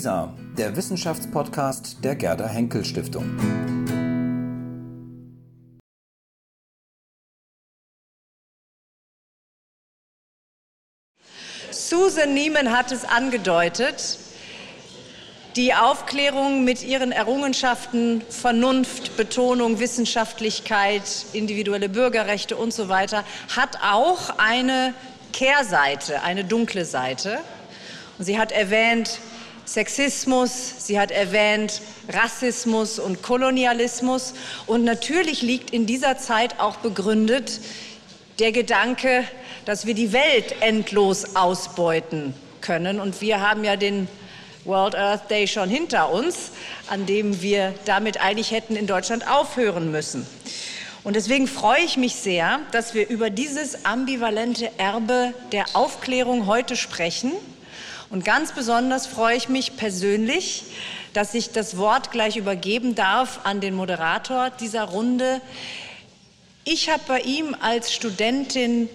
WISA, der Wissenschaftspodcast der Gerda Henkel Stiftung. Susan Niemann hat es angedeutet. Die Aufklärung mit ihren Errungenschaften Vernunft, Betonung, Wissenschaftlichkeit, individuelle Bürgerrechte und so weiter hat auch eine Kehrseite, eine dunkle Seite. Und sie hat erwähnt Sexismus, sie hat erwähnt Rassismus und Kolonialismus. Und natürlich liegt in dieser Zeit auch begründet der Gedanke, dass wir die Welt endlos ausbeuten können. Und wir haben ja den World Earth Day schon hinter uns, an dem wir damit eigentlich hätten in Deutschland aufhören müssen. Und deswegen freue ich mich sehr, dass wir über dieses ambivalente Erbe der Aufklärung heute sprechen. Und ganz besonders freue ich mich persönlich, dass ich das Wort gleich übergeben darf an den Moderator dieser Runde. Ich habe bei ihm als Studentin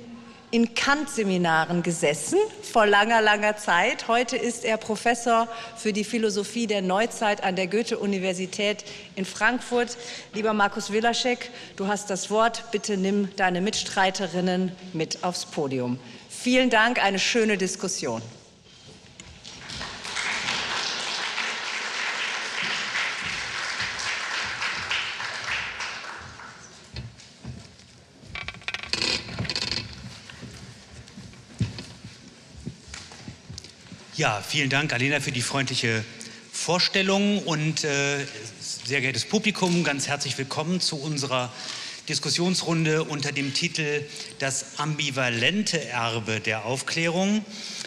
in Kant-Seminaren gesessen vor langer, langer Zeit. Heute ist er Professor für die Philosophie der Neuzeit an der Goethe-Universität in Frankfurt. Lieber Markus Wilaschek, du hast das Wort. Bitte nimm deine Mitstreiterinnen mit aufs Podium. Vielen Dank, eine schöne Diskussion. Ja, vielen Dank, Alena, für die freundliche Vorstellung und äh, sehr geehrtes Publikum, ganz herzlich willkommen zu unserer Diskussionsrunde unter dem Titel Das ambivalente Erbe der Aufklärung.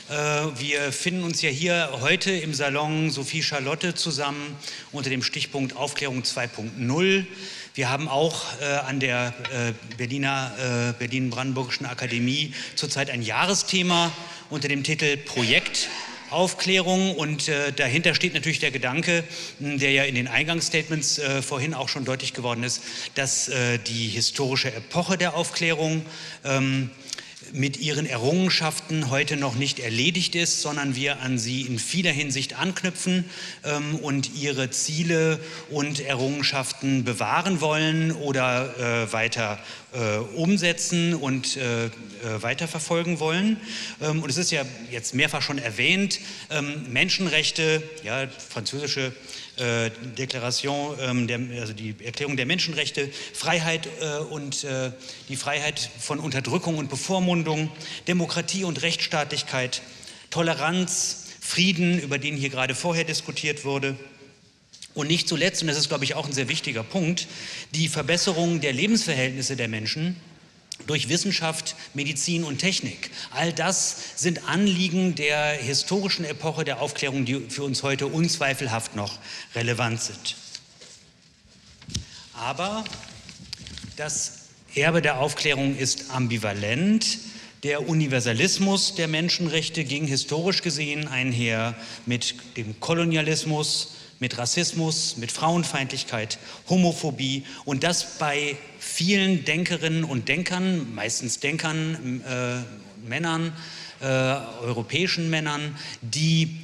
Äh, wir finden uns ja hier heute im Salon Sophie Charlotte zusammen unter dem Stichpunkt Aufklärung 2.0. Wir haben auch äh, an der äh, Berliner Berlin-Brandenburgischen Akademie zurzeit ein Jahresthema unter dem Titel Projekt Aufklärung und äh, dahinter steht natürlich der Gedanke, der ja in den Eingangsstatements äh, vorhin auch schon deutlich geworden ist, dass äh, die historische Epoche der Aufklärung ähm, mit ihren Errungenschaften heute noch nicht erledigt ist, sondern wir an sie in vieler Hinsicht anknüpfen ähm, und ihre Ziele und Errungenschaften bewahren wollen oder äh, weiter äh, umsetzen und äh, äh weiterverfolgen wollen. Ähm, und es ist ja jetzt mehrfach schon erwähnt, ähm, Menschenrechte, ja, französische äh, Deklaration, ähm, der, also die Erklärung der Menschenrechte, Freiheit äh, und äh, die Freiheit von Unterdrückung und Bevormundung, Demokratie und Rechtsstaatlichkeit, Toleranz, Frieden, über den hier gerade vorher diskutiert wurde. Und nicht zuletzt, und das ist, glaube ich, auch ein sehr wichtiger Punkt, die Verbesserung der Lebensverhältnisse der Menschen durch Wissenschaft, Medizin und Technik. All das sind Anliegen der historischen Epoche der Aufklärung, die für uns heute unzweifelhaft noch relevant sind. Aber das Erbe der Aufklärung ist ambivalent. Der Universalismus der Menschenrechte ging historisch gesehen einher mit dem Kolonialismus, mit Rassismus, mit Frauenfeindlichkeit, Homophobie und das bei vielen Denkerinnen und Denkern, meistens Denkern, äh, Männern, äh, europäischen Männern, die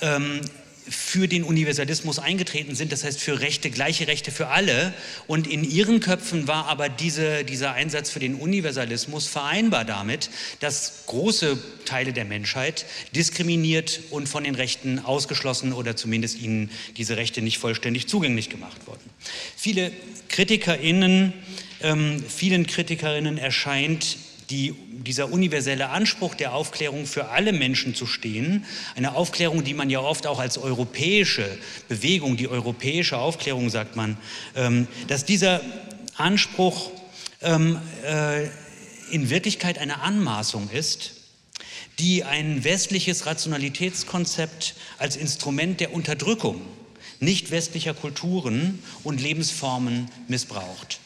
ähm, für den Universalismus eingetreten sind, das heißt für Rechte, gleiche Rechte für alle. Und in ihren Köpfen war aber diese, dieser Einsatz für den Universalismus vereinbar damit, dass große Teile der Menschheit diskriminiert und von den Rechten ausgeschlossen oder zumindest ihnen diese Rechte nicht vollständig zugänglich gemacht wurden. Viele KritikerInnen, ähm, vielen KritikerInnen erscheint die, dieser universelle Anspruch der Aufklärung für alle Menschen zu stehen, eine Aufklärung, die man ja oft auch als europäische Bewegung, die europäische Aufklärung sagt man, ähm, dass dieser Anspruch ähm, äh, in Wirklichkeit eine Anmaßung ist, die ein westliches Rationalitätskonzept als Instrument der Unterdrückung nicht westlicher Kulturen und Lebensformen missbraucht.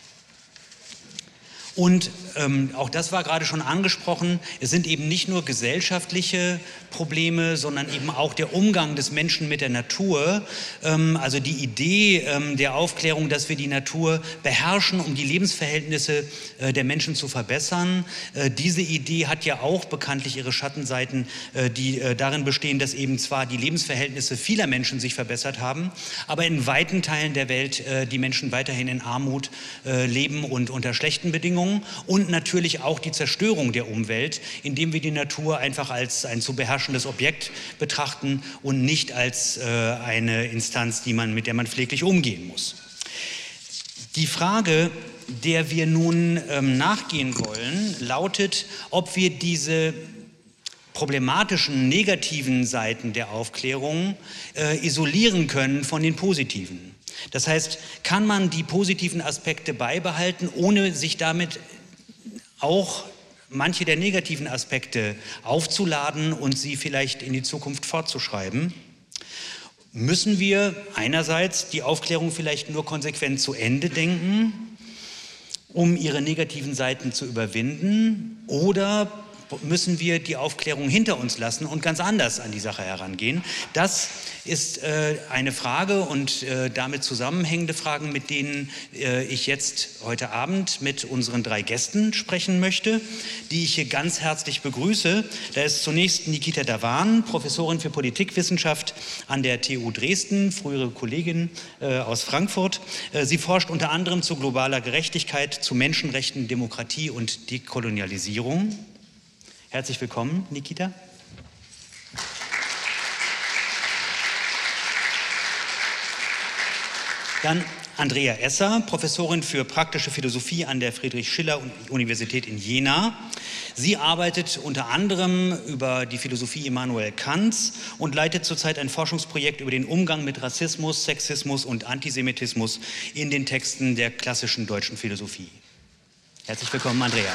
Und ähm, auch das war gerade schon angesprochen, es sind eben nicht nur gesellschaftliche Probleme, sondern eben auch der Umgang des Menschen mit der Natur. Ähm, also die Idee ähm, der Aufklärung, dass wir die Natur beherrschen, um die Lebensverhältnisse äh, der Menschen zu verbessern. Äh, diese Idee hat ja auch bekanntlich ihre Schattenseiten, äh, die äh, darin bestehen, dass eben zwar die Lebensverhältnisse vieler Menschen sich verbessert haben, aber in weiten Teilen der Welt äh, die Menschen weiterhin in Armut äh, leben und unter schlechten Bedingungen und natürlich auch die Zerstörung der Umwelt, indem wir die Natur einfach als ein zu beherrschendes Objekt betrachten und nicht als äh, eine Instanz, die man, mit der man pfleglich umgehen muss. Die Frage, der wir nun ähm, nachgehen wollen, lautet, ob wir diese problematischen negativen Seiten der Aufklärung äh, isolieren können von den positiven. Das heißt, kann man die positiven Aspekte beibehalten, ohne sich damit auch manche der negativen Aspekte aufzuladen und sie vielleicht in die Zukunft fortzuschreiben? Müssen wir einerseits die Aufklärung vielleicht nur konsequent zu Ende denken, um ihre negativen Seiten zu überwinden? Oder müssen wir die Aufklärung hinter uns lassen und ganz anders an die Sache herangehen. Das ist äh, eine Frage und äh, damit zusammenhängende Fragen, mit denen äh, ich jetzt heute Abend mit unseren drei Gästen sprechen möchte, die ich hier ganz herzlich begrüße. Da ist zunächst Nikita Davan, Professorin für Politikwissenschaft an der TU Dresden, frühere Kollegin äh, aus Frankfurt. Äh, sie forscht unter anderem zu globaler Gerechtigkeit, zu Menschenrechten, Demokratie und Dekolonialisierung. Herzlich willkommen, Nikita. Dann Andrea Esser, Professorin für praktische Philosophie an der Friedrich-Schiller-Universität in Jena. Sie arbeitet unter anderem über die Philosophie Immanuel Kants und leitet zurzeit ein Forschungsprojekt über den Umgang mit Rassismus, Sexismus und Antisemitismus in den Texten der klassischen deutschen Philosophie. Herzlich willkommen, Andrea.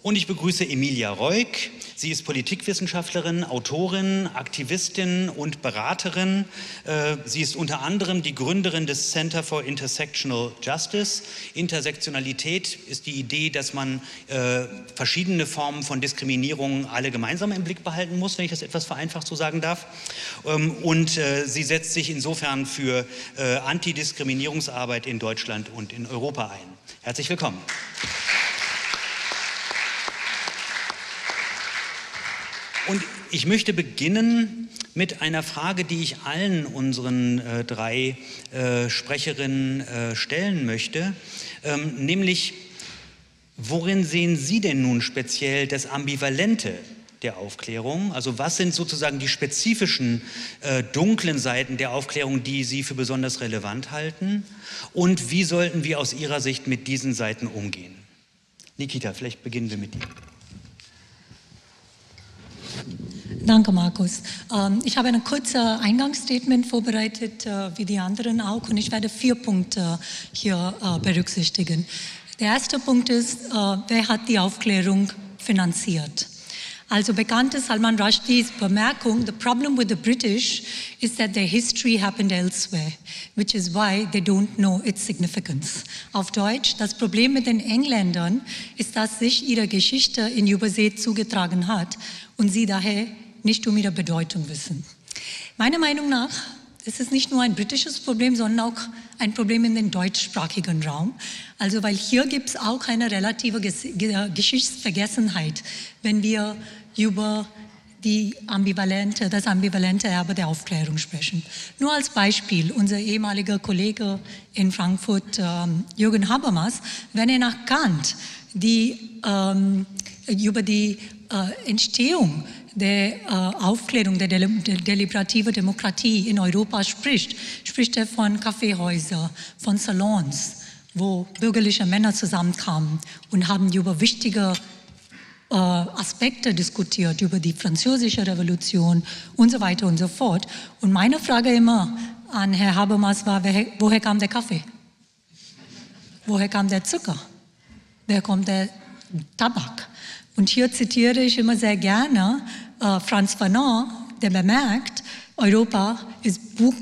Und ich begrüße Emilia Reuk. Sie ist Politikwissenschaftlerin, Autorin, Aktivistin und Beraterin. Äh, sie ist unter anderem die Gründerin des Center for Intersectional Justice. Intersektionalität ist die Idee, dass man äh, verschiedene Formen von Diskriminierung alle gemeinsam im Blick behalten muss, wenn ich das etwas vereinfacht so sagen darf. Ähm, und äh, sie setzt sich insofern für Antidiskriminierungsarbeit in Deutschland und in Europa ein. Herzlich willkommen. Und ich möchte beginnen mit einer Frage, die ich allen unseren äh, drei äh, Sprecherinnen äh, stellen möchte, ähm, nämlich, worin sehen Sie denn nun speziell das Ambivalente der Aufklärung? Also was sind sozusagen die spezifischen äh, dunklen Seiten der Aufklärung, die Sie für besonders relevant halten? Und wie sollten wir aus Ihrer Sicht mit diesen Seiten umgehen? Nikita, vielleicht beginnen wir mit dir. Danke, Markus. Ähm, ich habe ein kurzes Eingangsstatement vorbereitet, äh, wie die anderen auch, und ich werde vier Punkte hier äh, berücksichtigen. Der erste Punkt ist, äh, wer hat die Aufklärung finanziert? Also bekannt ist Salman Rushdies Bemerkung, the problem with the British is that their history happened elsewhere, which is why they don't know its significance. Auf Deutsch, das Problem mit den Engländern ist, dass sich ihre Geschichte in Übersee zugetragen hat und sie daher nicht um ihre Bedeutung wissen. Meiner Meinung nach ist es nicht nur ein britisches Problem, sondern auch ein Problem in den deutschsprachigen Raum. Also weil hier gibt es auch eine relative Geschichtsvergessenheit, wenn wir über die ambivalente, das ambivalente Erbe der Aufklärung sprechen. Nur als Beispiel, unser ehemaliger Kollege in Frankfurt, ähm, Jürgen Habermas, wenn er nach Kant die, ähm, über die äh, Entstehung der äh, Aufklärung der, Del der deliberative Demokratie in Europa spricht, spricht er von Kaffeehäusern, von Salons, wo bürgerliche Männer zusammenkamen und haben über wichtige äh, Aspekte diskutiert, über die französische Revolution und so weiter und so fort. Und meine Frage immer an Herrn Habermas war, woher kam der Kaffee? Woher kam der Zucker? Woher kommt der Tabak? Und hier zitiere ich immer sehr gerne äh, Franz Fanon, der bemerkt, Europa ist Buch,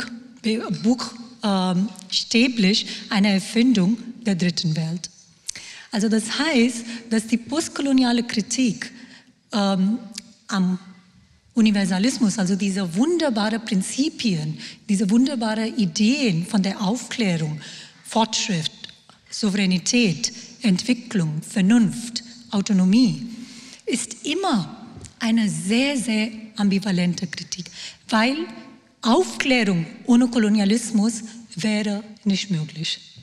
Buch, buchstäblich eine Erfindung der dritten Welt. Also das heißt, dass die postkoloniale Kritik ähm, am Universalismus, also diese wunderbaren Prinzipien, diese wunderbaren Ideen von der Aufklärung, Fortschritt, Souveränität, Entwicklung, Vernunft, Autonomie, ist immer eine sehr, sehr ambivalente Kritik, weil Aufklärung ohne Kolonialismus wäre nicht möglich.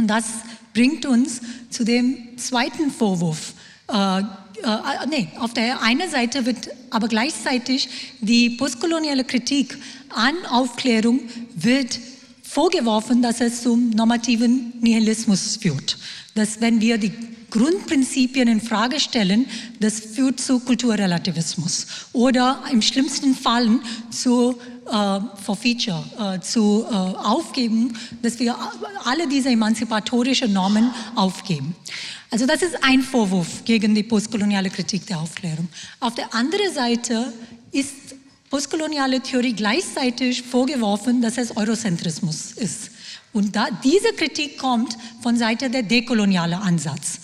Und das bringt uns zu dem zweiten Vorwurf. Äh, äh, nee, auf der einen Seite wird aber gleichzeitig die postkoloniale Kritik an Aufklärung wird vorgeworfen, dass es zum normativen Nihilismus führt. Dass wenn wir die Grundprinzipien in Frage stellen, das führt zu Kulturrelativismus oder im schlimmsten Fall zu äh, Forfeiture, äh, zu äh, aufgeben, dass wir alle diese emanzipatorischen Normen aufgeben. Also das ist ein Vorwurf gegen die postkoloniale Kritik der Aufklärung. Auf der anderen Seite ist postkoloniale Theorie gleichzeitig vorgeworfen, dass es Eurozentrismus ist. Und da, diese Kritik kommt von Seite der dekoloniale Ansatz.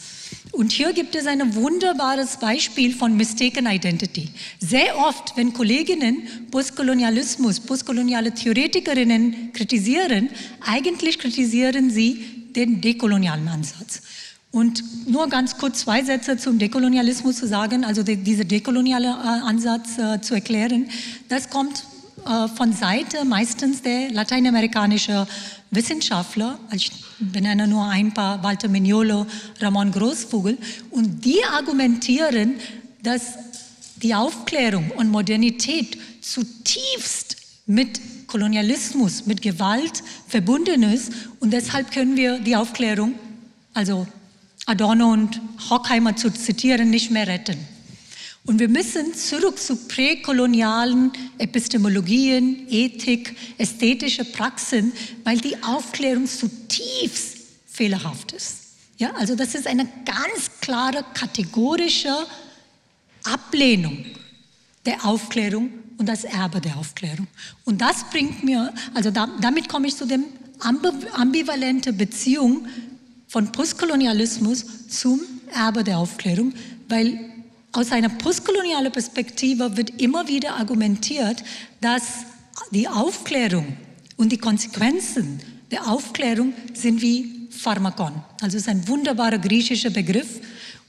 Und hier gibt es ein wunderbares Beispiel von Mistaken Identity. Sehr oft, wenn Kolleginnen Postkolonialismus, postkoloniale Theoretikerinnen kritisieren, eigentlich kritisieren sie den dekolonialen Ansatz. Und nur ganz kurz zwei Sätze zum Dekolonialismus zu sagen, also de, dieser dekoloniale äh, Ansatz äh, zu erklären. Das kommt äh, von Seite meistens der lateinamerikanischen Wissenschaftler, ich benenne nur ein paar, Walter Mignolo, Ramon Großvogel, und die argumentieren, dass die Aufklärung und Modernität zutiefst mit Kolonialismus, mit Gewalt verbunden ist und deshalb können wir die Aufklärung, also Adorno und Horkheimer zu zitieren, nicht mehr retten. Und wir müssen zurück zu präkolonialen Epistemologien, Ethik, ästhetische Praxen, weil die Aufklärung zutiefst fehlerhaft ist. Ja, also das ist eine ganz klare kategorische Ablehnung der Aufklärung und das Erbe der Aufklärung. Und das bringt mir, also da, damit komme ich zu dem ambivalente Beziehung von Postkolonialismus zum Erbe der Aufklärung, weil aus einer postkolonialen Perspektive wird immer wieder argumentiert, dass die Aufklärung und die Konsequenzen der Aufklärung sind wie Pharmakon. Also es ist ein wunderbarer griechischer Begriff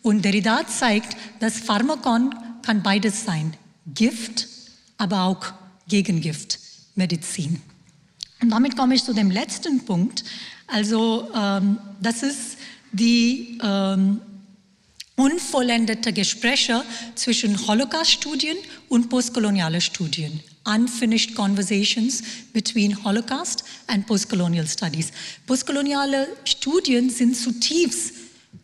und Derrida zeigt, dass Pharmakon kann beides sein. Gift, aber auch Gegengift, Medizin. Und damit komme ich zu dem letzten Punkt. Also ähm, das ist die ähm, unvollendete Gespräche zwischen Holocaust-Studien und postkoloniale Studien. Unfinished conversations between Holocaust and postcolonial studies. Postkoloniale Studien sind zutiefst,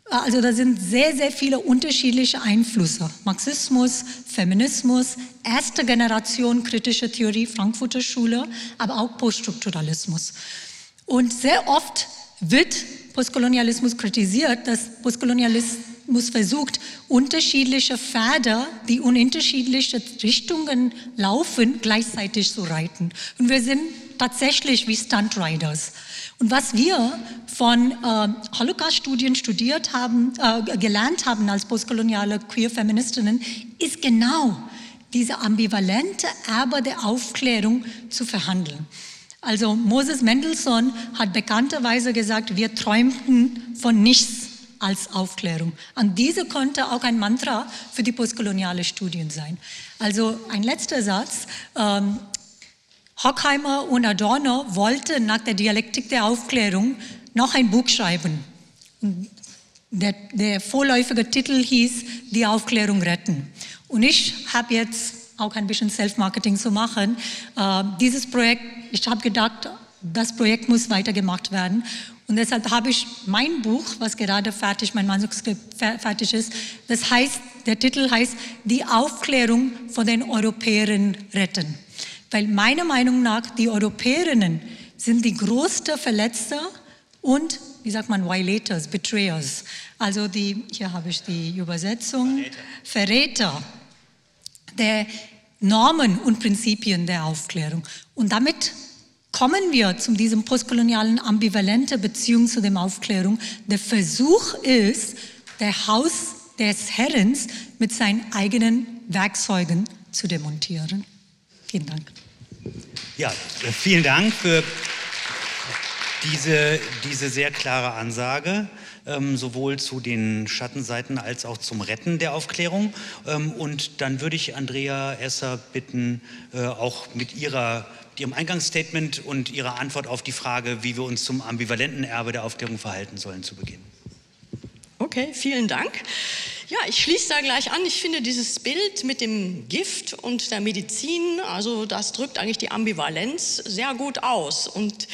also da sind sehr, sehr viele unterschiedliche Einflüsse. Marxismus, Feminismus, erste Generation kritische Theorie, Frankfurter Schule, aber auch Poststrukturalismus. Und sehr oft wird Postkolonialismus kritisiert, dass Postkolonialismus versucht, unterschiedliche Pferde, die in unterschiedliche Richtungen laufen, gleichzeitig zu reiten. Und wir sind tatsächlich wie Stuntriders. Und was wir von äh, Holocaust-Studien studiert haben, äh, gelernt haben als postkoloniale Queer-Feministinnen, ist genau diese ambivalente Erbe der Aufklärung zu verhandeln. Also Moses Mendelssohn hat bekannterweise gesagt, wir träumten von nichts als Aufklärung. Und diese konnte auch ein Mantra für die postkoloniale Studien sein. Also ein letzter Satz. Ähm, Hockheimer und Adorno wollten nach der Dialektik der Aufklärung noch ein Buch schreiben. Der, der vorläufige Titel hieß Die Aufklärung retten. Und ich habe jetzt auch ein bisschen Self-Marketing zu machen. Äh, dieses Projekt, ich habe gedacht, das Projekt muss weitergemacht werden. Und deshalb habe ich mein Buch, was gerade fertig, mein Manuskript fertig ist, das heißt, der Titel heißt Die Aufklärung von den Europäerinnen retten. Weil meiner Meinung nach die Europäerinnen sind die größte Verletzte und, wie sagt man, Violators, Betrayers. Also die, hier habe ich die Übersetzung, Verräter, Verräter der Normen und Prinzipien der Aufklärung. Und damit kommen wir zu diesem postkolonialen ambivalente Beziehung zu der Aufklärung. Der Versuch ist, der Haus des Herrn mit seinen eigenen Werkzeugen zu demontieren. Vielen Dank. Ja, vielen Dank für diese, diese sehr klare Ansage ähm, sowohl zu den Schattenseiten als auch zum Retten der Aufklärung. Ähm, und dann würde ich Andrea Esser bitten, äh, auch mit ihrer, ihrem Eingangsstatement und ihrer Antwort auf die Frage, wie wir uns zum ambivalenten Erbe der Aufklärung verhalten sollen, zu beginnen. Okay, vielen Dank. Ja, ich schließe da gleich an. Ich finde dieses Bild mit dem Gift und der Medizin, also das drückt eigentlich die Ambivalenz sehr gut aus. Und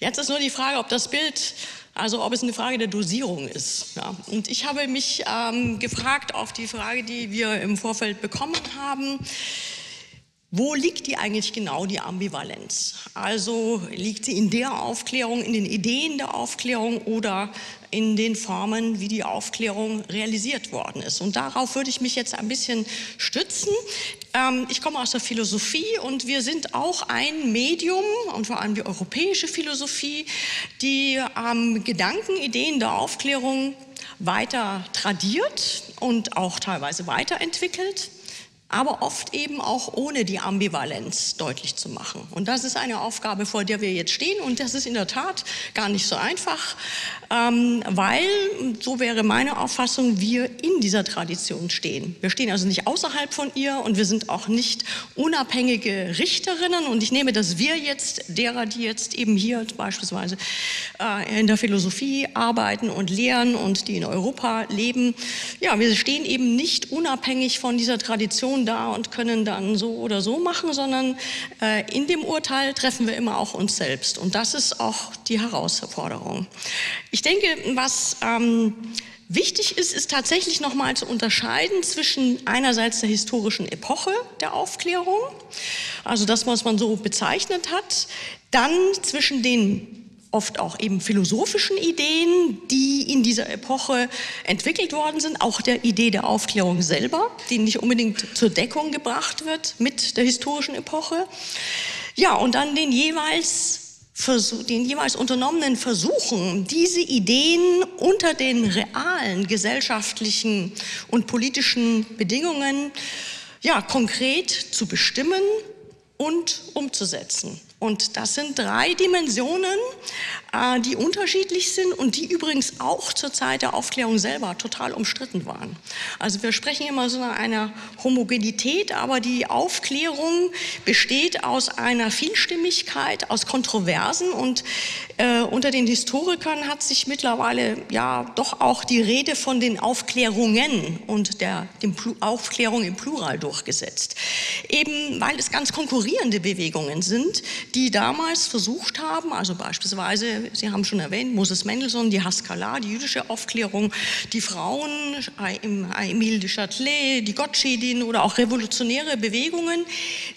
jetzt ist nur die Frage, ob das Bild also ob es eine Frage der Dosierung ist. Ja. Und ich habe mich ähm, gefragt auf die Frage, die wir im Vorfeld bekommen haben, wo liegt die eigentlich genau, die Ambivalenz? Also liegt sie in der Aufklärung, in den Ideen der Aufklärung oder in den Formen, wie die Aufklärung realisiert worden ist? Und darauf würde ich mich jetzt ein bisschen stützen. Ähm, ich komme aus der Philosophie und wir sind auch ein Medium und vor allem die europäische Philosophie, die ähm, Gedanken, Ideen der Aufklärung weiter tradiert und auch teilweise weiterentwickelt aber oft eben auch ohne die Ambivalenz deutlich zu machen. Und das ist eine Aufgabe, vor der wir jetzt stehen. Und das ist in der Tat gar nicht so einfach, ähm, weil, so wäre meine Auffassung, wir in dieser Tradition stehen. Wir stehen also nicht außerhalb von ihr und wir sind auch nicht unabhängige Richterinnen. Und ich nehme das wir jetzt, derer, die jetzt eben hier beispielsweise äh, in der Philosophie arbeiten und lehren und die in Europa leben. Ja, wir stehen eben nicht unabhängig von dieser Tradition Position da und können dann so oder so machen, sondern äh, in dem Urteil treffen wir immer auch uns selbst. Und das ist auch die Herausforderung. Ich denke, was ähm, Wichtig ist, ist tatsächlich nochmal zu unterscheiden zwischen einerseits der historischen Epoche der Aufklärung, also das, was man so bezeichnet hat, dann zwischen den oft auch eben philosophischen Ideen, die in dieser Epoche entwickelt worden sind, auch der Idee der Aufklärung selber, die nicht unbedingt zur Deckung gebracht wird mit der historischen Epoche. Ja, und dann den jeweils den jeweils unternommenen Versuchen, diese Ideen unter den realen gesellschaftlichen und politischen Bedingungen ja, konkret zu bestimmen und umzusetzen. Und das sind drei Dimensionen, äh, die unterschiedlich sind und die übrigens auch zur Zeit der Aufklärung selber total umstritten waren. Also wir sprechen immer so einer Homogenität, aber die Aufklärung besteht aus einer Vielstimmigkeit, aus Kontroversen und äh, unter den Historikern hat sich mittlerweile ja doch auch die Rede von den Aufklärungen und der dem Aufklärung im Plural durchgesetzt. Eben weil es ganz konkurrierende Bewegungen sind, die damals versucht haben, also beispielsweise, Sie haben schon erwähnt, Moses Mendelssohn, die Haskalah, die jüdische Aufklärung, die Frauen, Emile de Châtelet, die Gottschedin oder auch revolutionäre Bewegungen,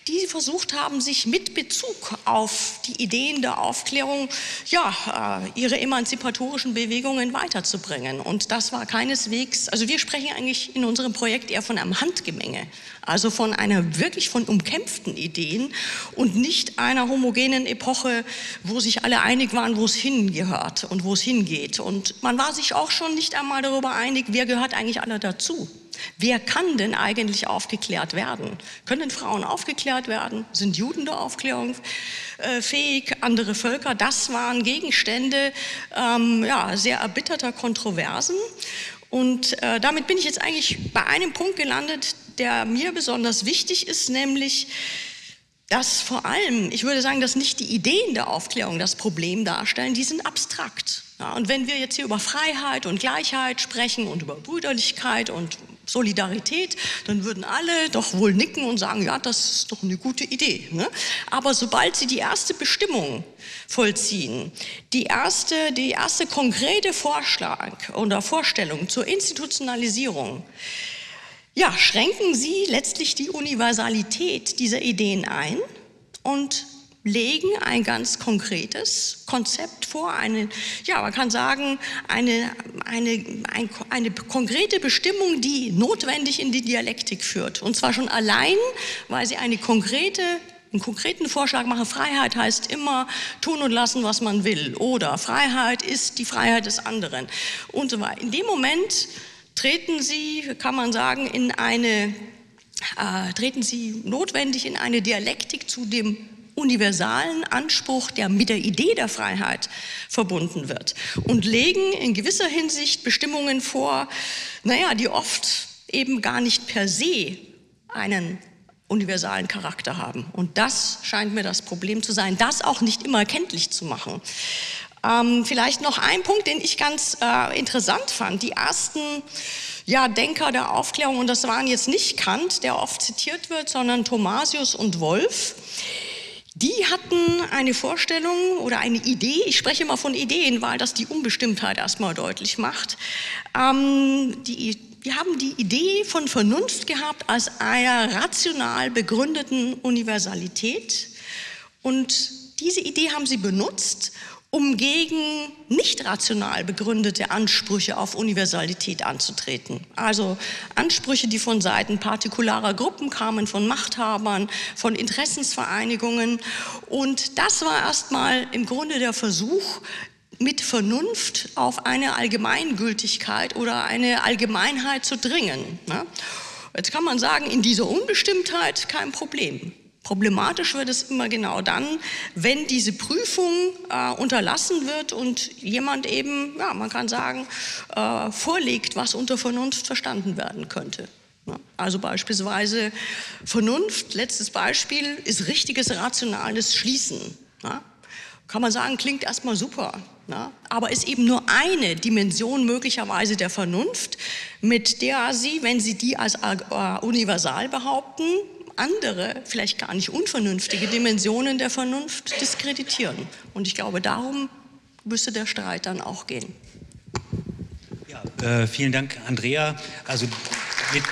die versucht haben, sich mit Bezug auf die Ideen der Aufklärung, ja, äh, ihre emanzipatorischen Bewegungen weiterzubringen. Und das war keineswegs, also wir sprechen eigentlich in unserem Projekt eher von einem Handgemenge, also von einer wirklich von umkämpften Ideen und nicht einer homogenen Epoche, wo sich alle einig waren, wo es hingehört und wo es hingeht. Und man war sich auch schon nicht einmal darüber einig, wer gehört eigentlich alle dazu. Wer kann denn eigentlich aufgeklärt werden? Können Frauen aufgeklärt werden? Sind Juden der Aufklärung äh, fähig? Andere Völker? Das waren Gegenstände ähm, ja, sehr erbitterter Kontroversen. Und äh, damit bin ich jetzt eigentlich bei einem Punkt gelandet, der mir besonders wichtig ist, nämlich dass vor allem, ich würde sagen, dass nicht die Ideen der Aufklärung das Problem darstellen, die sind abstrakt. Ja, und wenn wir jetzt hier über Freiheit und Gleichheit sprechen und über Brüderlichkeit und Solidarität, dann würden alle doch wohl nicken und sagen, ja, das ist doch eine gute Idee. Ne? Aber sobald sie die erste Bestimmung vollziehen, die erste, die erste konkrete Vorschlag oder Vorstellung zur Institutionalisierung, ja, schränken sie letztlich die Universalität dieser Ideen ein und legen ein ganz konkretes Konzept vor, eine, ja, man kann sagen, eine, eine, ein, eine konkrete Bestimmung, die notwendig in die Dialektik führt. Und zwar schon allein, weil sie eine konkrete einen konkreten Vorschlag machen. Freiheit heißt immer tun und lassen, was man will. Oder Freiheit ist die Freiheit des anderen und so weiter. In dem Moment treten Sie, kann man sagen, in eine, äh, treten Sie notwendig in eine Dialektik zu dem universalen Anspruch, der mit der Idee der Freiheit verbunden wird und legen in gewisser Hinsicht Bestimmungen vor, naja, die oft eben gar nicht per se einen universalen Charakter haben. Und das scheint mir das Problem zu sein, das auch nicht immer kenntlich zu machen. Ähm, vielleicht noch ein Punkt, den ich ganz äh, interessant fand. Die ersten ja, Denker der Aufklärung, und das waren jetzt nicht Kant, der oft zitiert wird, sondern Thomasius und Wolf, die hatten eine Vorstellung oder eine Idee, ich spreche immer von Ideen, weil das die Unbestimmtheit erstmal deutlich macht. Ähm, die wir haben die Idee von Vernunft gehabt als einer rational begründeten Universalität. Und diese Idee haben sie benutzt, um gegen nicht rational begründete Ansprüche auf Universalität anzutreten. Also Ansprüche, die von Seiten partikularer Gruppen kamen, von Machthabern, von Interessensvereinigungen. Und das war erstmal im Grunde der Versuch, mit Vernunft auf eine Allgemeingültigkeit oder eine Allgemeinheit zu dringen. Ne? Jetzt kann man sagen, in dieser Unbestimmtheit kein Problem. Problematisch wird es immer genau dann, wenn diese Prüfung äh, unterlassen wird und jemand eben, ja, man kann sagen, äh, vorlegt, was unter Vernunft verstanden werden könnte. Also beispielsweise Vernunft, letztes Beispiel, ist richtiges rationales Schließen. Kann man sagen, klingt erstmal super, na, aber ist eben nur eine Dimension möglicherweise der Vernunft, mit der Sie, wenn Sie die als äh, universal behaupten, andere, vielleicht gar nicht unvernünftige Dimensionen der Vernunft diskreditieren. Und ich glaube, darum müsste der Streit dann auch gehen. Ja, äh, vielen Dank, Andrea. Also mit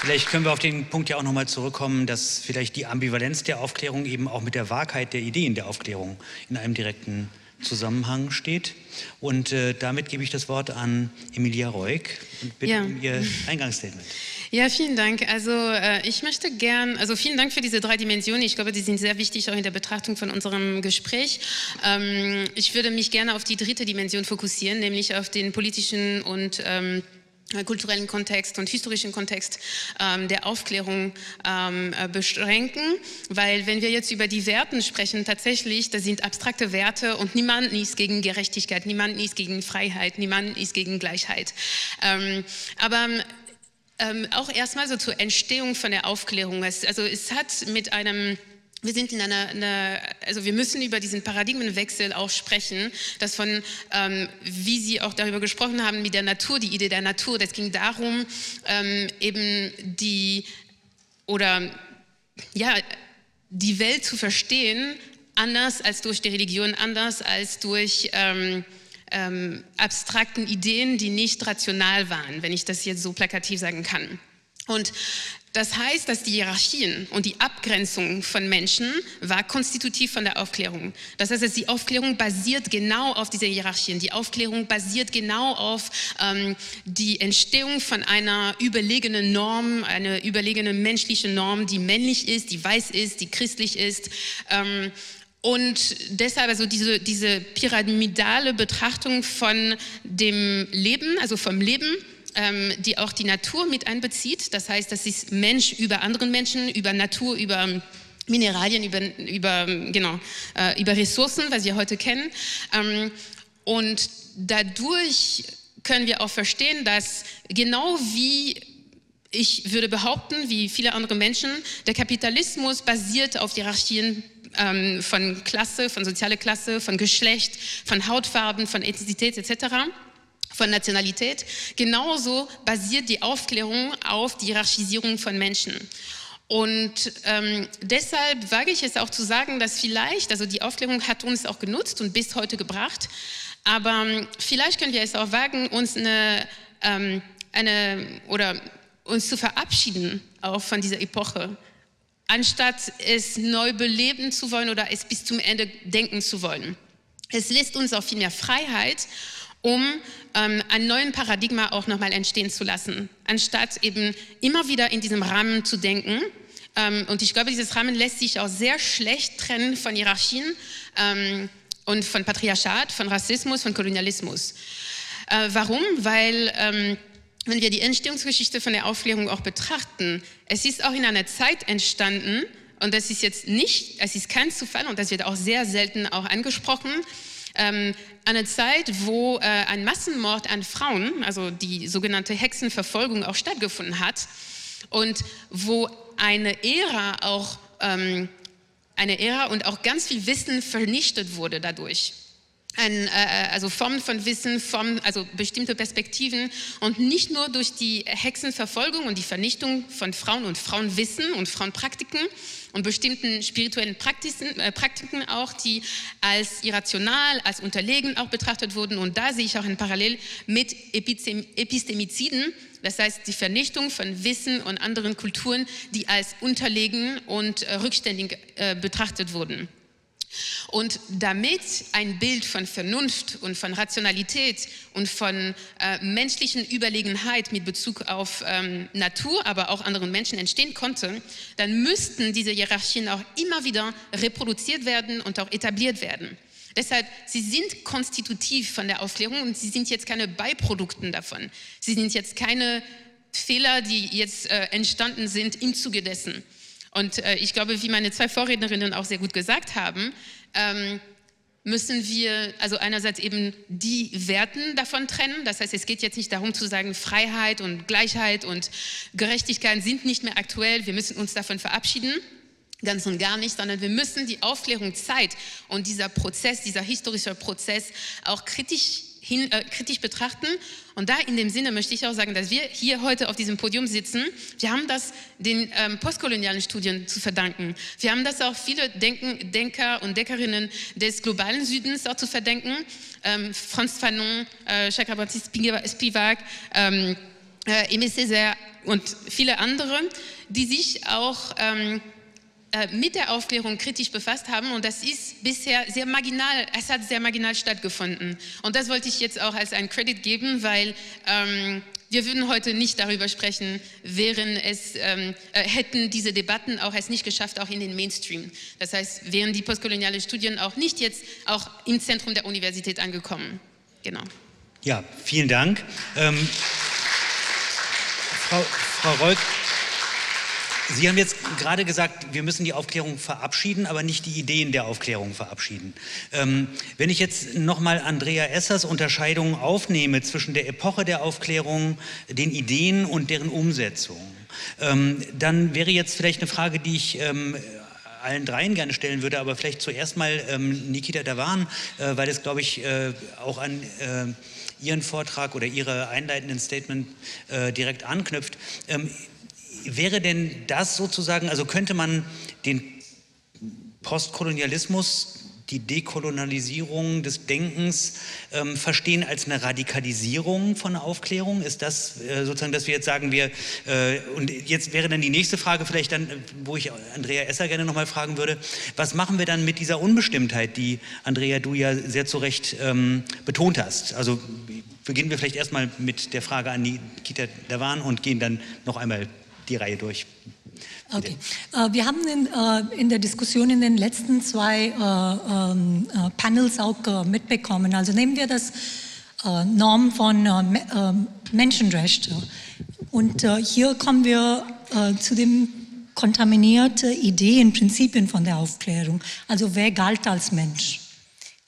Vielleicht können wir auf den Punkt ja auch nochmal zurückkommen, dass vielleicht die Ambivalenz der Aufklärung eben auch mit der Wahrheit der Ideen der Aufklärung in einem direkten Zusammenhang steht. Und äh, damit gebe ich das Wort an Emilia Reuk und bitte ja. um ihr Eingangsstatement. Ja, vielen Dank. Also äh, ich möchte gern, also vielen Dank für diese drei Dimensionen. Ich glaube, die sind sehr wichtig auch in der Betrachtung von unserem Gespräch. Ähm, ich würde mich gerne auf die dritte Dimension fokussieren, nämlich auf den politischen und ähm, äh, kulturellen Kontext und historischen Kontext ähm, der Aufklärung ähm, äh, beschränken, weil wenn wir jetzt über die Werten sprechen, tatsächlich, das sind abstrakte Werte und niemand ist gegen Gerechtigkeit, niemand ist gegen Freiheit, niemand ist gegen Gleichheit. Ähm, aber ähm, auch erstmal so zur Entstehung von der Aufklärung. Es, also es hat mit einem wir sind in einer, einer, also wir müssen über diesen Paradigmenwechsel auch sprechen, dass von, ähm, wie Sie auch darüber gesprochen haben, mit der Natur, die Idee der Natur, das ging darum, ähm, eben die, oder ja, die Welt zu verstehen, anders als durch die Religion, anders als durch ähm, ähm, abstrakten Ideen, die nicht rational waren, wenn ich das jetzt so plakativ sagen kann. Und das heißt, dass die Hierarchien und die Abgrenzung von Menschen war konstitutiv von der Aufklärung. Das heißt, dass die Aufklärung basiert genau auf diese Hierarchien. Die Aufklärung basiert genau auf ähm, die Entstehung von einer überlegenen Norm, einer überlegenen menschlichen Norm, die männlich ist, die weiß ist, die christlich ist. Ähm, und deshalb also diese, diese pyramidale Betrachtung von dem Leben, also vom Leben, ähm, die auch die Natur mit einbezieht. Das heißt, das ist Mensch über anderen Menschen, über Natur, über Mineralien, über, über, genau, äh, über Ressourcen, was wir heute kennen. Ähm, und dadurch können wir auch verstehen, dass genau wie ich würde behaupten, wie viele andere Menschen, der Kapitalismus basiert auf Hierarchien ähm, von Klasse, von sozialer Klasse, von Geschlecht, von Hautfarben, von Ethnizität etc von Nationalität. Genauso basiert die Aufklärung auf die Hierarchisierung von Menschen. Und ähm, deshalb wage ich es auch zu sagen, dass vielleicht, also die Aufklärung hat uns auch genutzt und bis heute gebracht, aber ähm, vielleicht können wir es auch wagen, uns eine, ähm, eine oder uns zu verabschieden auch von dieser Epoche, anstatt es neu beleben zu wollen oder es bis zum Ende denken zu wollen. Es lässt uns auch viel mehr Freiheit um ähm, einen neuen Paradigma auch nochmal entstehen zu lassen, anstatt eben immer wieder in diesem Rahmen zu denken. Ähm, und ich glaube, dieses Rahmen lässt sich auch sehr schlecht trennen von Hierarchien ähm, und von Patriarchat, von Rassismus, von Kolonialismus. Äh, warum? Weil ähm, wenn wir die Entstehungsgeschichte von der Aufklärung auch betrachten, es ist auch in einer Zeit entstanden, und das ist jetzt nicht, es ist kein Zufall und das wird auch sehr selten auch angesprochen, ähm, eine Zeit, wo äh, ein Massenmord an Frauen, also die sogenannte Hexenverfolgung auch stattgefunden hat und wo eine Ära auch, ähm, eine Ära und auch ganz viel Wissen vernichtet wurde dadurch ein, äh, also Formen von Wissen, Formen, also bestimmte Perspektiven und nicht nur durch die Hexenverfolgung und die Vernichtung von Frauen und Frauenwissen und Frauenpraktiken und bestimmten spirituellen Praktiken, äh, Praktiken auch, die als irrational, als unterlegen auch betrachtet wurden. Und da sehe ich auch ein Parallel mit Epistemiziden, das heißt die Vernichtung von Wissen und anderen Kulturen, die als unterlegen und äh, rückständig äh, betrachtet wurden. Und damit ein Bild von Vernunft und von Rationalität und von äh, menschlichen Überlegenheit mit Bezug auf ähm, Natur, aber auch anderen Menschen entstehen konnte, dann müssten diese Hierarchien auch immer wieder reproduziert werden und auch etabliert werden. Deshalb, sie sind konstitutiv von der Aufklärung und sie sind jetzt keine Beiprodukten davon. Sie sind jetzt keine Fehler, die jetzt äh, entstanden sind im Zuge dessen. Und äh, ich glaube, wie meine zwei Vorrednerinnen auch sehr gut gesagt haben, ähm, müssen wir also einerseits eben die Werten davon trennen. Das heißt, es geht jetzt nicht darum zu sagen, Freiheit und Gleichheit und Gerechtigkeit sind nicht mehr aktuell. Wir müssen uns davon verabschieden. Ganz und gar nicht, sondern wir müssen die Aufklärung Zeit und dieser Prozess, dieser historische Prozess auch kritisch hin, äh, kritisch betrachten. Und da in dem Sinne möchte ich auch sagen, dass wir hier heute auf diesem Podium sitzen. Wir haben das den ähm, postkolonialen Studien zu verdanken. Wir haben das auch viele Denken, Denker und Denkerinnen des globalen Südens auch zu verdanken. Ähm, Franz Fanon, äh, Chakrabarti Spivak, ähm, äh, Aimé Césaire und viele andere, die sich auch ähm, äh, mit der Aufklärung kritisch befasst haben und das ist bisher sehr marginal, es hat sehr marginal stattgefunden. Und das wollte ich jetzt auch als ein Credit geben, weil ähm, wir würden heute nicht darüber sprechen, wären es, ähm, äh, hätten diese Debatten auch es nicht geschafft, auch in den Mainstream. Das heißt, wären die postkolonialen Studien auch nicht jetzt auch im Zentrum der Universität angekommen. Genau. Ja, vielen Dank. Ähm, Frau, Frau Reuk, Sie haben jetzt gerade gesagt, wir müssen die Aufklärung verabschieden, aber nicht die Ideen der Aufklärung verabschieden. Ähm, wenn ich jetzt nochmal Andrea Essers Unterscheidung aufnehme zwischen der Epoche der Aufklärung, den Ideen und deren Umsetzung, ähm, dann wäre jetzt vielleicht eine Frage, die ich ähm, allen dreien gerne stellen würde, aber vielleicht zuerst mal ähm, Nikita Davan, äh, weil es, glaube ich, äh, auch an äh, Ihren Vortrag oder Ihre einleitenden Statement äh, direkt anknüpft. Wäre denn das sozusagen, also könnte man den Postkolonialismus, die Dekolonialisierung des Denkens ähm, verstehen als eine Radikalisierung von Aufklärung? Ist das äh, sozusagen, dass wir jetzt sagen, wir, äh, und jetzt wäre dann die nächste Frage vielleicht dann, wo ich Andrea Esser gerne nochmal fragen würde, was machen wir dann mit dieser Unbestimmtheit, die Andrea, du ja sehr zu Recht ähm, betont hast? Also beginnen wir vielleicht erstmal mit der Frage an Nikita Davan und gehen dann noch einmal die Reihe durch. Okay. Äh, wir haben in, äh, in, der Diskussion in den letzten zwei äh, ähm, äh Panels auch mitbekommen. Also nehmen wir das Norm von Menschenrechten. Und hier kommen wir zu den kontaminierten Ideen, Prinzipien von der Aufklärung. Also wer galt als Mensch?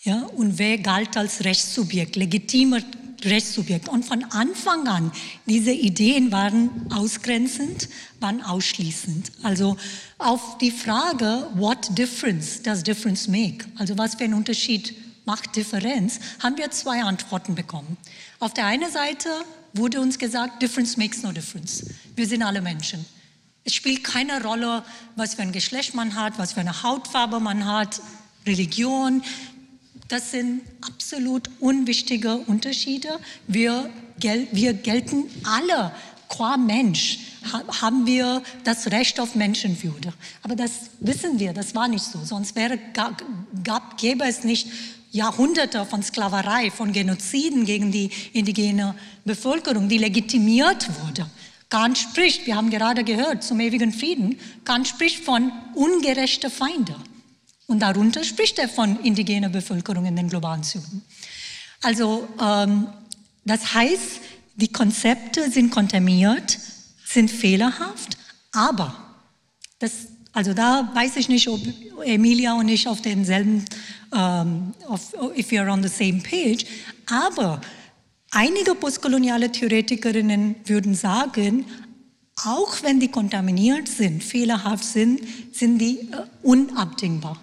Ja, und wer galt als Rechtssubjekt, legitimer Rechtssubjekt. Und von Anfang an, diese Ideen waren ausgrenzend, waren ausschließend. Also auf die Frage, what difference does difference make? Also was für einen Unterschied macht Differenz, haben wir zwei Antworten bekommen. Auf der einen Seite wurde uns gesagt, difference makes no difference. Wir sind alle Menschen. Es spielt keine Rolle, was für ein Geschlecht man hat, was für eine Hautfarbe man hat, Religion, das sind absolut unwichtige Unterschiede. Wir, gel wir gelten alle qua Mensch haben wir das Recht auf Menschenwürde. Aber das wissen wir, das war nicht so. Sonst wäre, gab, gäbe es nicht Jahrhunderte von Sklaverei, von Genoziden gegen die indigene Bevölkerung, die legitimiert wurde. Kant spricht, wir haben gerade gehört, zum ewigen Frieden, Kant spricht von ungerechte Feinde. Und darunter spricht er von indigener Bevölkerung in den globalen Süden. Also ähm, das heißt, die Konzepte sind kontaminiert, sind fehlerhaft, aber das, also da weiß ich nicht, ob Emilia und ich auf denselben, ähm, auf, if we are on the same page, aber einige postkoloniale Theoretikerinnen würden sagen, auch wenn die kontaminiert sind, fehlerhaft sind, sind die äh, unabdingbar.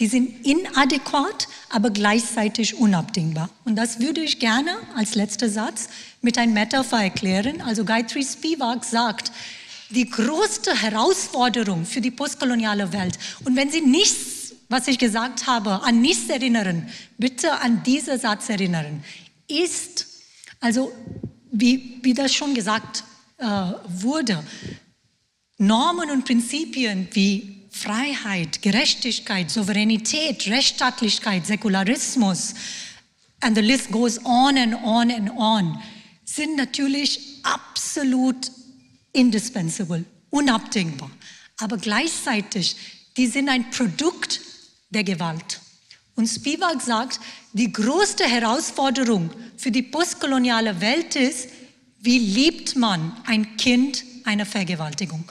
Die sind inadäquat, aber gleichzeitig unabdingbar. Und das würde ich gerne als letzter Satz mit einem Metapher erklären. Also Gayatri Spivak sagt, die größte Herausforderung für die postkoloniale Welt. Und wenn Sie nichts, was ich gesagt habe, an nichts erinnern, bitte an diesen Satz erinnern, ist, also wie, wie das schon gesagt äh, wurde, Normen und Prinzipien wie Freiheit, Gerechtigkeit, Souveränität, Rechtsstaatlichkeit, Säkularismus, and the list goes on and on and on, sind natürlich absolut indispensable, unabdingbar. Aber gleichzeitig, die sind ein Produkt der Gewalt. Und Spivak sagt, die größte Herausforderung für die postkoloniale Welt ist, wie liebt man ein Kind einer Vergewaltigung?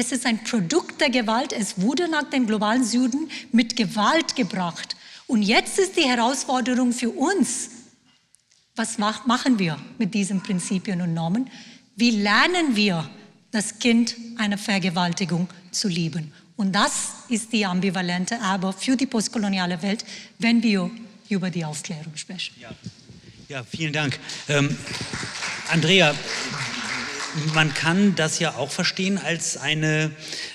Es ist ein Produkt der Gewalt. Es wurde nach dem globalen Süden mit Gewalt gebracht. Und jetzt ist die Herausforderung für uns, was machen wir mit diesen Prinzipien und Normen? Wie lernen wir das Kind einer Vergewaltigung zu lieben? Und das ist die ambivalente Erbe für die postkoloniale Welt, wenn wir über die Aufklärung sprechen. Ja, ja vielen Dank. Ähm, Andrea, man kann das ja auch verstehen als eine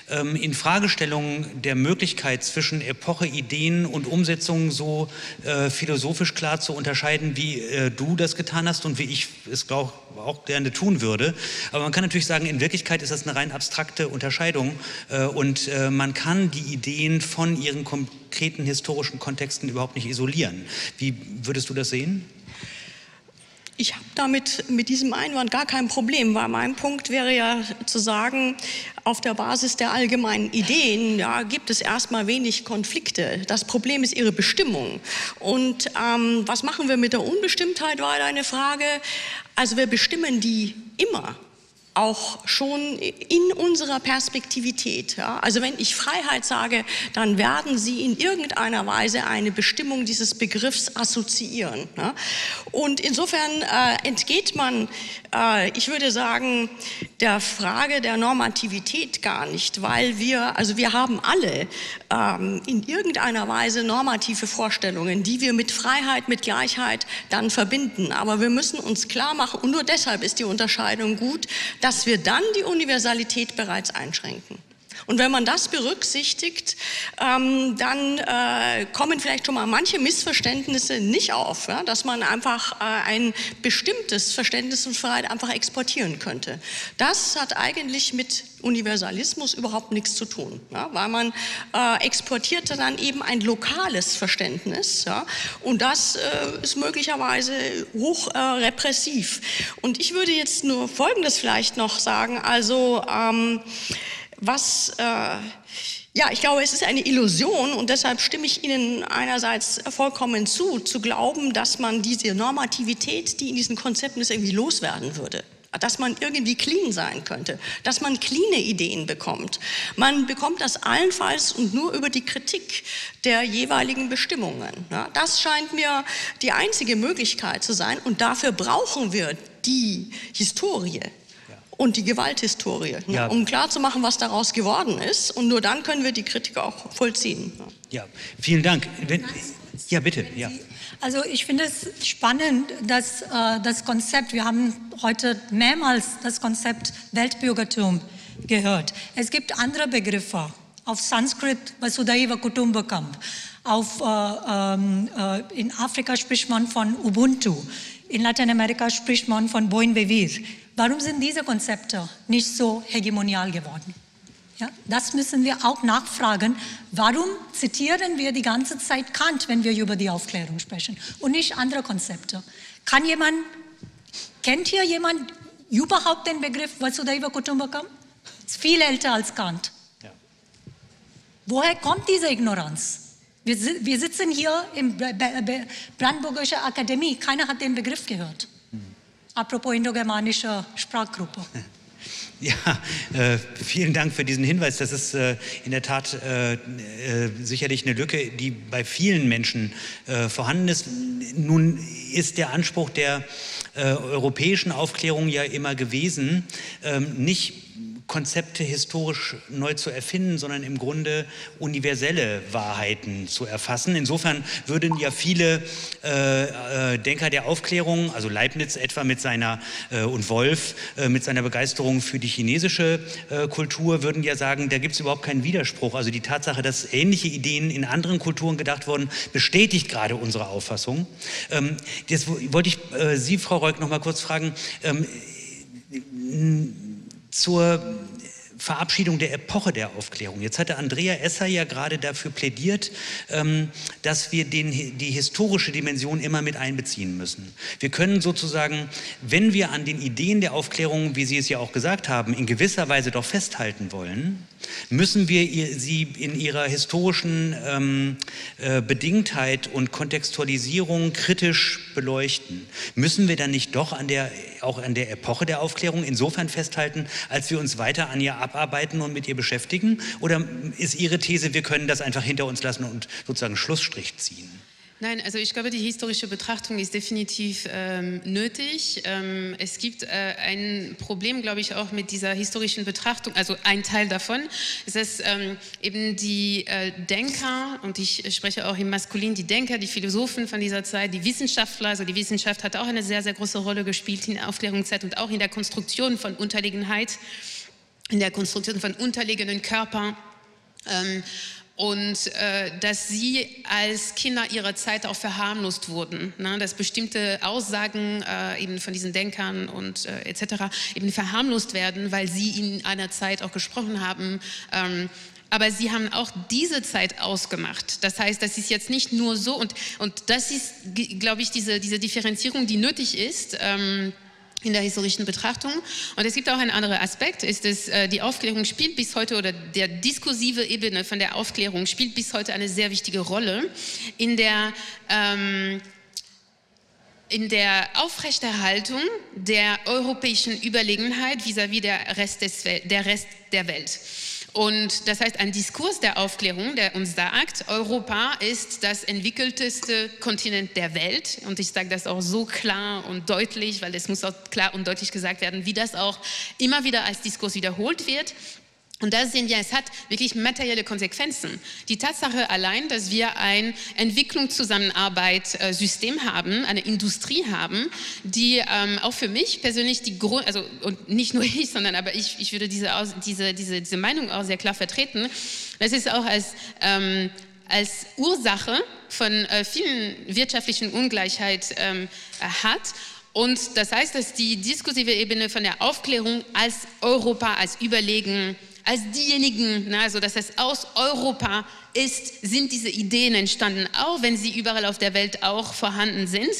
ähm, Infragestellung der Möglichkeit zwischen Epoche, Ideen und Umsetzung so äh, philosophisch klar zu unterscheiden, wie äh, du das getan hast und wie ich es glaub, auch gerne tun würde. Aber man kann natürlich sagen, in Wirklichkeit ist das eine rein abstrakte Unterscheidung äh, und äh, man kann die Ideen von ihren konkreten historischen Kontexten überhaupt nicht isolieren. Wie würdest du das sehen? Ich habe damit mit diesem Einwand gar kein Problem, weil mein Punkt wäre ja zu sagen, auf der Basis der allgemeinen Ideen ja, gibt es erstmal wenig Konflikte. Das Problem ist ihre Bestimmung. Und ähm, was machen wir mit der Unbestimmtheit, war eine Frage. Also wir bestimmen die immer auch schon in unserer Perspektivität. Ja? Also wenn ich Freiheit sage, dann werden Sie in irgendeiner Weise eine Bestimmung dieses Begriffs assoziieren. Ja? Und insofern äh, entgeht man, äh, ich würde sagen, der Frage der Normativität gar nicht, weil wir, also wir haben alle ähm, in irgendeiner Weise normative Vorstellungen, die wir mit Freiheit, mit Gleichheit dann verbinden. Aber wir müssen uns klar machen, und nur deshalb ist die Unterscheidung gut, dass wir dann die Universalität bereits einschränken. Und wenn man das berücksichtigt, ähm, dann äh, kommen vielleicht schon mal manche Missverständnisse nicht auf, ja? dass man einfach äh, ein bestimmtes Verständnis von Freiheit einfach exportieren könnte. Das hat eigentlich mit Universalismus überhaupt nichts zu tun, ja? weil man äh, exportiert dann eben ein lokales Verständnis ja? und das äh, ist möglicherweise hoch äh, repressiv. Und ich würde jetzt nur Folgendes vielleicht noch sagen, also ähm, was, äh, ja, ich glaube, es ist eine Illusion und deshalb stimme ich Ihnen einerseits vollkommen zu, zu glauben, dass man diese Normativität, die in diesen Konzepten ist, irgendwie loswerden würde dass man irgendwie clean sein könnte, dass man cleane Ideen bekommt. Man bekommt das allenfalls und nur über die Kritik der jeweiligen Bestimmungen. Ja, das scheint mir die einzige Möglichkeit zu sein und dafür brauchen wir die Historie, und die Gewalthistorie, ne, ja. um klarzumachen, was daraus geworden ist. Und nur dann können wir die Kritik auch vollziehen. Ja, vielen Dank. Wenn, ja, bitte. Ja. Also ich finde es spannend, dass äh, das Konzept, wir haben heute mehrmals das Konzept Weltbürgertum gehört. Es gibt andere Begriffe. Auf Sanskrit Vasudhaiva Kutumbakam. Auf, äh, ähm, äh, in Afrika spricht man von Ubuntu. In Lateinamerika spricht man von Boin Vivir. Warum sind diese Konzepte nicht so hegemonial geworden? Ja, das müssen wir auch nachfragen. Warum zitieren wir die ganze Zeit Kant, wenn wir über die Aufklärung sprechen und nicht andere Konzepte? Kann jemand, kennt hier jemand überhaupt den Begriff Vasudhaiva Kutumbakam? Ist viel älter als Kant. Ja. Woher kommt diese Ignoranz? Wir, wir sitzen hier in Brandenburgischer Akademie, keiner hat den Begriff gehört. Mhm. Apropos indogermanische Sprachgruppe. Ja, äh, vielen Dank für diesen Hinweis. Das ist äh, in der Tat äh, äh sicherlich eine Lücke, die bei vielen Menschen äh, vorhanden ist. Nun ist der Anspruch der äh, europäischen Aufklärung ja immer gewesen, ähm, nicht Konzepte historisch neu zu erfinden, sondern im Grunde universelle Wahrheiten zu erfassen. Insofern würden ja viele äh, äh, Denker der Aufklärung, also Leibniz etwa mit seiner äh, und Wolf äh, mit seiner Begeisterung für die chinesische äh, Kultur, würden ja sagen, da gibt es überhaupt keinen Widerspruch. Also die Tatsache, dass ähnliche Ideen in anderen Kulturen gedacht wurden, bestätigt gerade unsere Auffassung. Ähm, jetzt wollte ich Sie, Frau Reuk, noch mal kurz fragen. Ähm, zur Verabschiedung der Epoche der Aufklärung. Jetzt hatte Andrea Esser ja gerade dafür plädiert, ähm, dass wir den, die historische Dimension immer mit einbeziehen müssen. Wir können sozusagen, wenn wir an den Ideen der Aufklärung, wie Sie es ja auch gesagt haben, in gewisser Weise doch festhalten wollen, müssen wir sie in ihrer historischen ähm, äh, Bedingtheit und Kontextualisierung kritisch beleuchten. Müssen wir dann nicht doch an der, auch an der Epoche der Aufklärung insofern festhalten, als wir uns weiter an ihr abarbeiten und mit ihr beschäftigen? Oder ist Ihre These, wir können das einfach hinter uns lassen und sozusagen Schlussstrich ziehen? Nein, also ich glaube, die historische Betrachtung ist definitiv ähm, nötig. Ähm, es gibt äh, ein Problem, glaube ich, auch mit dieser historischen Betrachtung, also ein Teil davon, ist, dass ähm, eben die äh, Denker, und ich spreche auch im Maskulin, die Denker, die Philosophen von dieser Zeit, die Wissenschaftler, also die Wissenschaft hat auch eine sehr, sehr große Rolle gespielt in der Aufklärungszeit und auch in der Konstruktion von Unterlegenheit, in der Konstruktion von unterlegenen Körpern. Und äh, dass sie als Kinder ihrer Zeit auch verharmlost wurden, ne? dass bestimmte Aussagen äh, eben von diesen Denkern und äh, etc. eben verharmlost werden, weil sie in einer Zeit auch gesprochen haben. Ähm, aber sie haben auch diese Zeit ausgemacht. Das heißt, das ist jetzt nicht nur so und, und das ist, glaube ich, diese, diese Differenzierung, die nötig ist. Ähm, in der historischen Betrachtung. Und es gibt auch einen anderen Aspekt, ist es, äh, die Aufklärung spielt bis heute oder der diskursive Ebene von der Aufklärung spielt bis heute eine sehr wichtige Rolle in der ähm, in der Aufrechterhaltung der europäischen Überlegenheit vis-à-vis -vis der, Rest des, der Rest der Welt. Und das heißt, ein Diskurs der Aufklärung, der uns sagt, Europa ist das entwickelteste Kontinent der Welt. Und ich sage das auch so klar und deutlich, weil es muss auch klar und deutlich gesagt werden, wie das auch immer wieder als Diskurs wiederholt wird. Und da sehen wir, es hat wirklich materielle Konsequenzen. Die Tatsache allein, dass wir ein Entwicklungszusammenarbeit-System haben, eine Industrie haben, die ähm, auch für mich persönlich die Grund, also und nicht nur ich, sondern aber ich, ich würde diese, diese, diese, diese Meinung auch sehr klar vertreten. Das ist auch als, ähm, als Ursache von äh, vielen wirtschaftlichen Ungleichheit ähm, hat und das heißt, dass die diskursive Ebene von der Aufklärung als Europa als überlegen als diejenigen, na, also dass es aus Europa ist, sind diese Ideen entstanden, auch wenn sie überall auf der Welt auch vorhanden sind.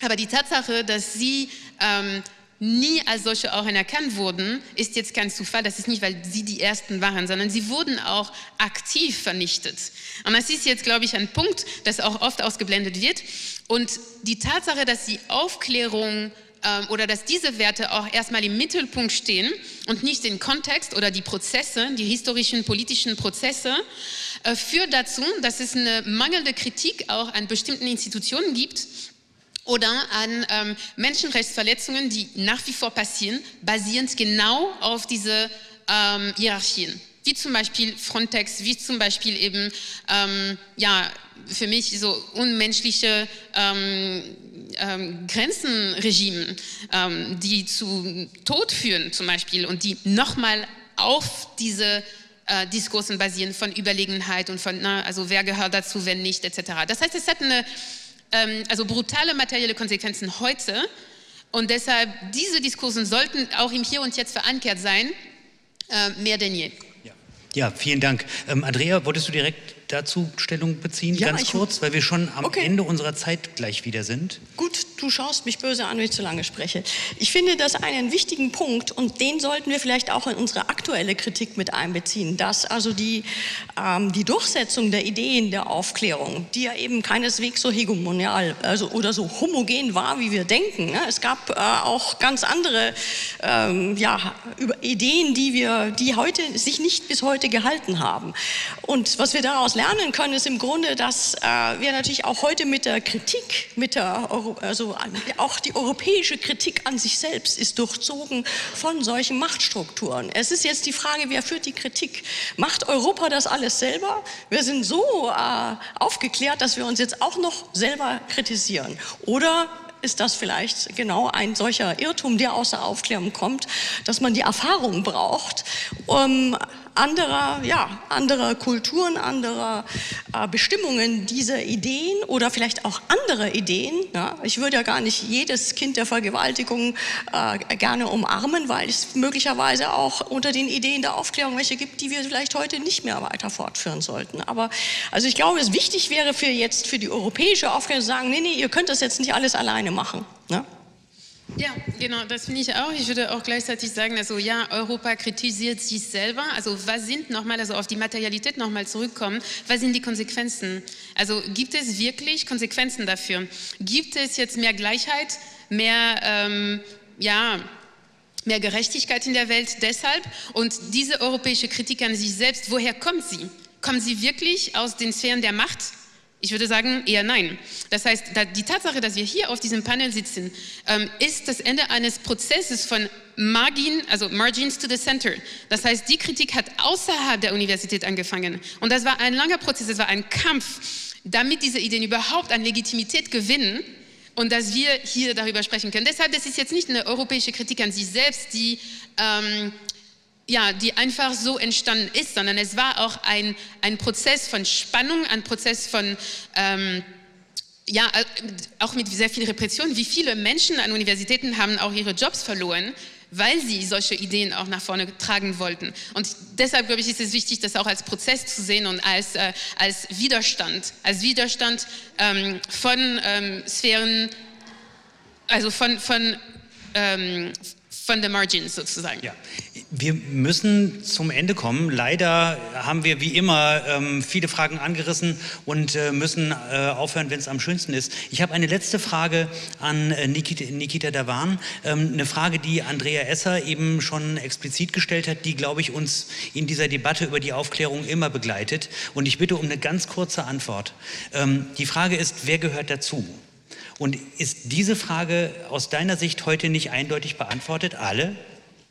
Aber die Tatsache, dass sie ähm, nie als solche auch anerkannt wurden, ist jetzt kein Zufall. Das ist nicht, weil sie die Ersten waren, sondern sie wurden auch aktiv vernichtet. Und das ist jetzt, glaube ich, ein Punkt, das auch oft ausgeblendet wird. Und die Tatsache, dass die Aufklärung ähm, oder dass diese Werte auch erstmal im Mittelpunkt stehen und nicht den Kontext oder die Prozesse, die historischen politischen Prozesse, äh, führt dazu, dass es eine mangelnde Kritik auch an bestimmten Institutionen gibt oder an ähm, Menschenrechtsverletzungen, die nach wie vor passieren, basierend genau auf diese ähm, Hierarchien wie zum Beispiel Frontex, wie zum Beispiel eben, ähm, ja, für mich so unmenschliche ähm, ähm, Grenzenregimen, ähm, die zu Tod führen zum Beispiel und die nochmal auf diese äh, Diskursen basieren von Überlegenheit und von, na, also wer gehört dazu, wenn nicht, etc. Das heißt, es hat eine, ähm, also brutale materielle Konsequenzen heute und deshalb diese Diskursen sollten auch im Hier und Jetzt verankert sein, äh, mehr denn je. Ja. Vielen Dank. Ähm, Andrea, wolltest du direkt dazu Stellung beziehen, ja, ganz kurz, weil wir schon am okay. Ende unserer Zeit gleich wieder sind? Gut, du schaust mich böse an, wenn ich zu lange spreche. Ich finde das einen wichtigen Punkt und den sollten wir vielleicht auch in unsere aktuelle Kritik mit einbeziehen, dass also die, ähm, die Durchsetzung der Ideen der Aufklärung, die ja eben keineswegs so hegemonial also, oder so homogen war, wie wir denken. Ne? Es gab äh, auch ganz andere ähm, ja, Ideen, die, wir, die heute, sich nicht bis heute gehalten haben. Und was wir daraus lernen, lernen können, ist im Grunde, dass äh, wir natürlich auch heute mit der Kritik, mit der Euro, also auch die europäische Kritik an sich selbst ist durchzogen von solchen Machtstrukturen. Es ist jetzt die Frage, wer führt die Kritik? Macht Europa das alles selber? Wir sind so äh, aufgeklärt, dass wir uns jetzt auch noch selber kritisieren. Oder ist das vielleicht genau ein solcher Irrtum, der aus der Aufklärung kommt, dass man die Erfahrung braucht, um anderer, ja, anderer Kulturen, anderer äh, Bestimmungen dieser Ideen oder vielleicht auch andere Ideen. Ja. Ich würde ja gar nicht jedes Kind der Vergewaltigung äh, gerne umarmen, weil es möglicherweise auch unter den Ideen der Aufklärung welche gibt, die wir vielleicht heute nicht mehr weiter fortführen sollten. Aber also ich glaube, es wichtig wäre für jetzt für die europäische Aufklärung zu sagen, nee, nee, ihr könnt das jetzt nicht alles alleine machen. Ne? Ja, genau, das finde ich auch. Ich würde auch gleichzeitig sagen, also ja, Europa kritisiert sich selber. Also was sind nochmal, also auf die Materialität nochmal zurückkommen, was sind die Konsequenzen? Also gibt es wirklich Konsequenzen dafür? Gibt es jetzt mehr Gleichheit, mehr, ähm, ja, mehr Gerechtigkeit in der Welt deshalb? Und diese europäische Kritik an sich selbst, woher kommt sie? Kommt sie wirklich aus den Sphären der Macht? Ich würde sagen, eher nein. Das heißt, die Tatsache, dass wir hier auf diesem Panel sitzen, ähm, ist das Ende eines Prozesses von Margin, also Margins to the Center. Das heißt, die Kritik hat außerhalb der Universität angefangen. Und das war ein langer Prozess, es war ein Kampf, damit diese Ideen überhaupt an Legitimität gewinnen und dass wir hier darüber sprechen können. Deshalb, das ist jetzt nicht eine europäische Kritik an sich selbst, die ähm, ja, die einfach so entstanden ist, sondern es war auch ein, ein Prozess von Spannung, ein Prozess von, ähm, ja, äh, auch mit sehr viel Repression. Wie viele Menschen an Universitäten haben auch ihre Jobs verloren, weil sie solche Ideen auch nach vorne tragen wollten. Und deshalb, glaube ich, ist es wichtig, das auch als Prozess zu sehen und als, äh, als Widerstand, als Widerstand ähm, von ähm, Sphären, also von, von ähm, von the margins sozusagen. Ja. Wir müssen zum Ende kommen. Leider haben wir wie immer ähm, viele Fragen angerissen und äh, müssen äh, aufhören, wenn es am schönsten ist. Ich habe eine letzte Frage an äh, Nikita, Nikita Davan. Ähm, eine Frage, die Andrea Esser eben schon explizit gestellt hat, die, glaube ich, uns in dieser Debatte über die Aufklärung immer begleitet. Und ich bitte um eine ganz kurze Antwort. Ähm, die Frage ist, wer gehört dazu? Und ist diese Frage aus deiner Sicht heute nicht eindeutig beantwortet? Alle?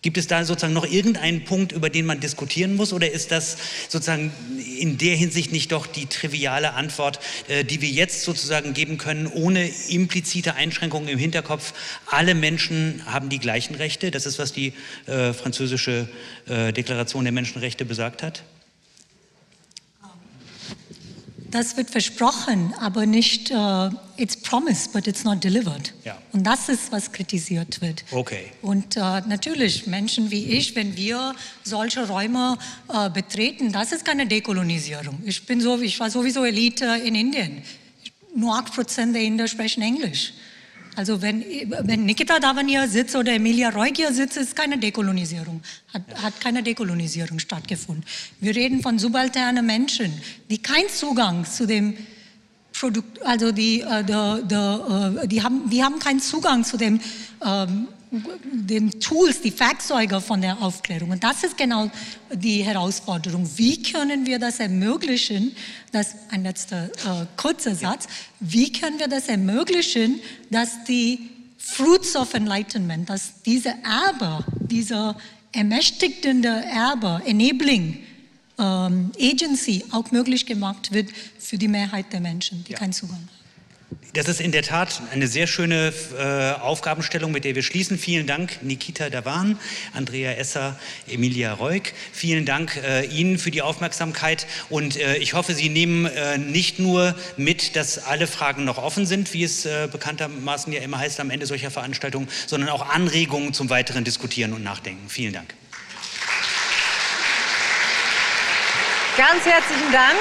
Gibt es da sozusagen noch irgendeinen Punkt, über den man diskutieren muss? Oder ist das sozusagen in der Hinsicht nicht doch die triviale Antwort, äh, die wir jetzt sozusagen geben können, ohne implizite Einschränkungen im Hinterkopf? Alle Menschen haben die gleichen Rechte. Das ist, was die äh, französische äh, Deklaration der Menschenrechte besagt hat. Das wird versprochen, aber nicht, uh, it's promised, but it's not delivered. Ja. Und das ist, was kritisiert wird. Okay. Und uh, natürlich, Menschen wie ich, wenn wir solche Räume uh, betreten, das ist keine Dekolonisierung. Ich, bin so, ich war sowieso Elite in Indien. Nur 8% der Inder sprechen Englisch. Also wenn, wenn Nikita Davania sitzt oder Emilia Roig hier sitzt, ist keine Dekolonisierung, hat, hat keine Dekolonisierung stattgefunden. Wir reden von subalternen Menschen, die keinen Zugang zu dem Produkt, also die, äh, die, die, äh, die, haben, die haben keinen Zugang zu dem ähm, den Tools, die Werkzeuge von der Aufklärung. Und das ist genau die Herausforderung. Wie können wir das ermöglichen, das ein letzter äh, kurzer Satz, wie können wir das ermöglichen, dass die Fruits of Enlightenment, dass diese Erbe, dieser ermächtigende Erbe, Enabling ähm, Agency auch möglich gemacht wird für die Mehrheit der Menschen, die ja. keinen Zugang haben. Das ist in der Tat eine sehr schöne äh, Aufgabenstellung, mit der wir schließen. Vielen Dank, Nikita Davan, Andrea Esser, Emilia Reuk. Vielen Dank äh, Ihnen für die Aufmerksamkeit und äh, ich hoffe, Sie nehmen äh, nicht nur mit, dass alle Fragen noch offen sind, wie es äh, bekanntermaßen ja immer heißt am Ende solcher Veranstaltungen, sondern auch Anregungen zum weiteren Diskutieren und Nachdenken. Vielen Dank. Ganz herzlichen Dank.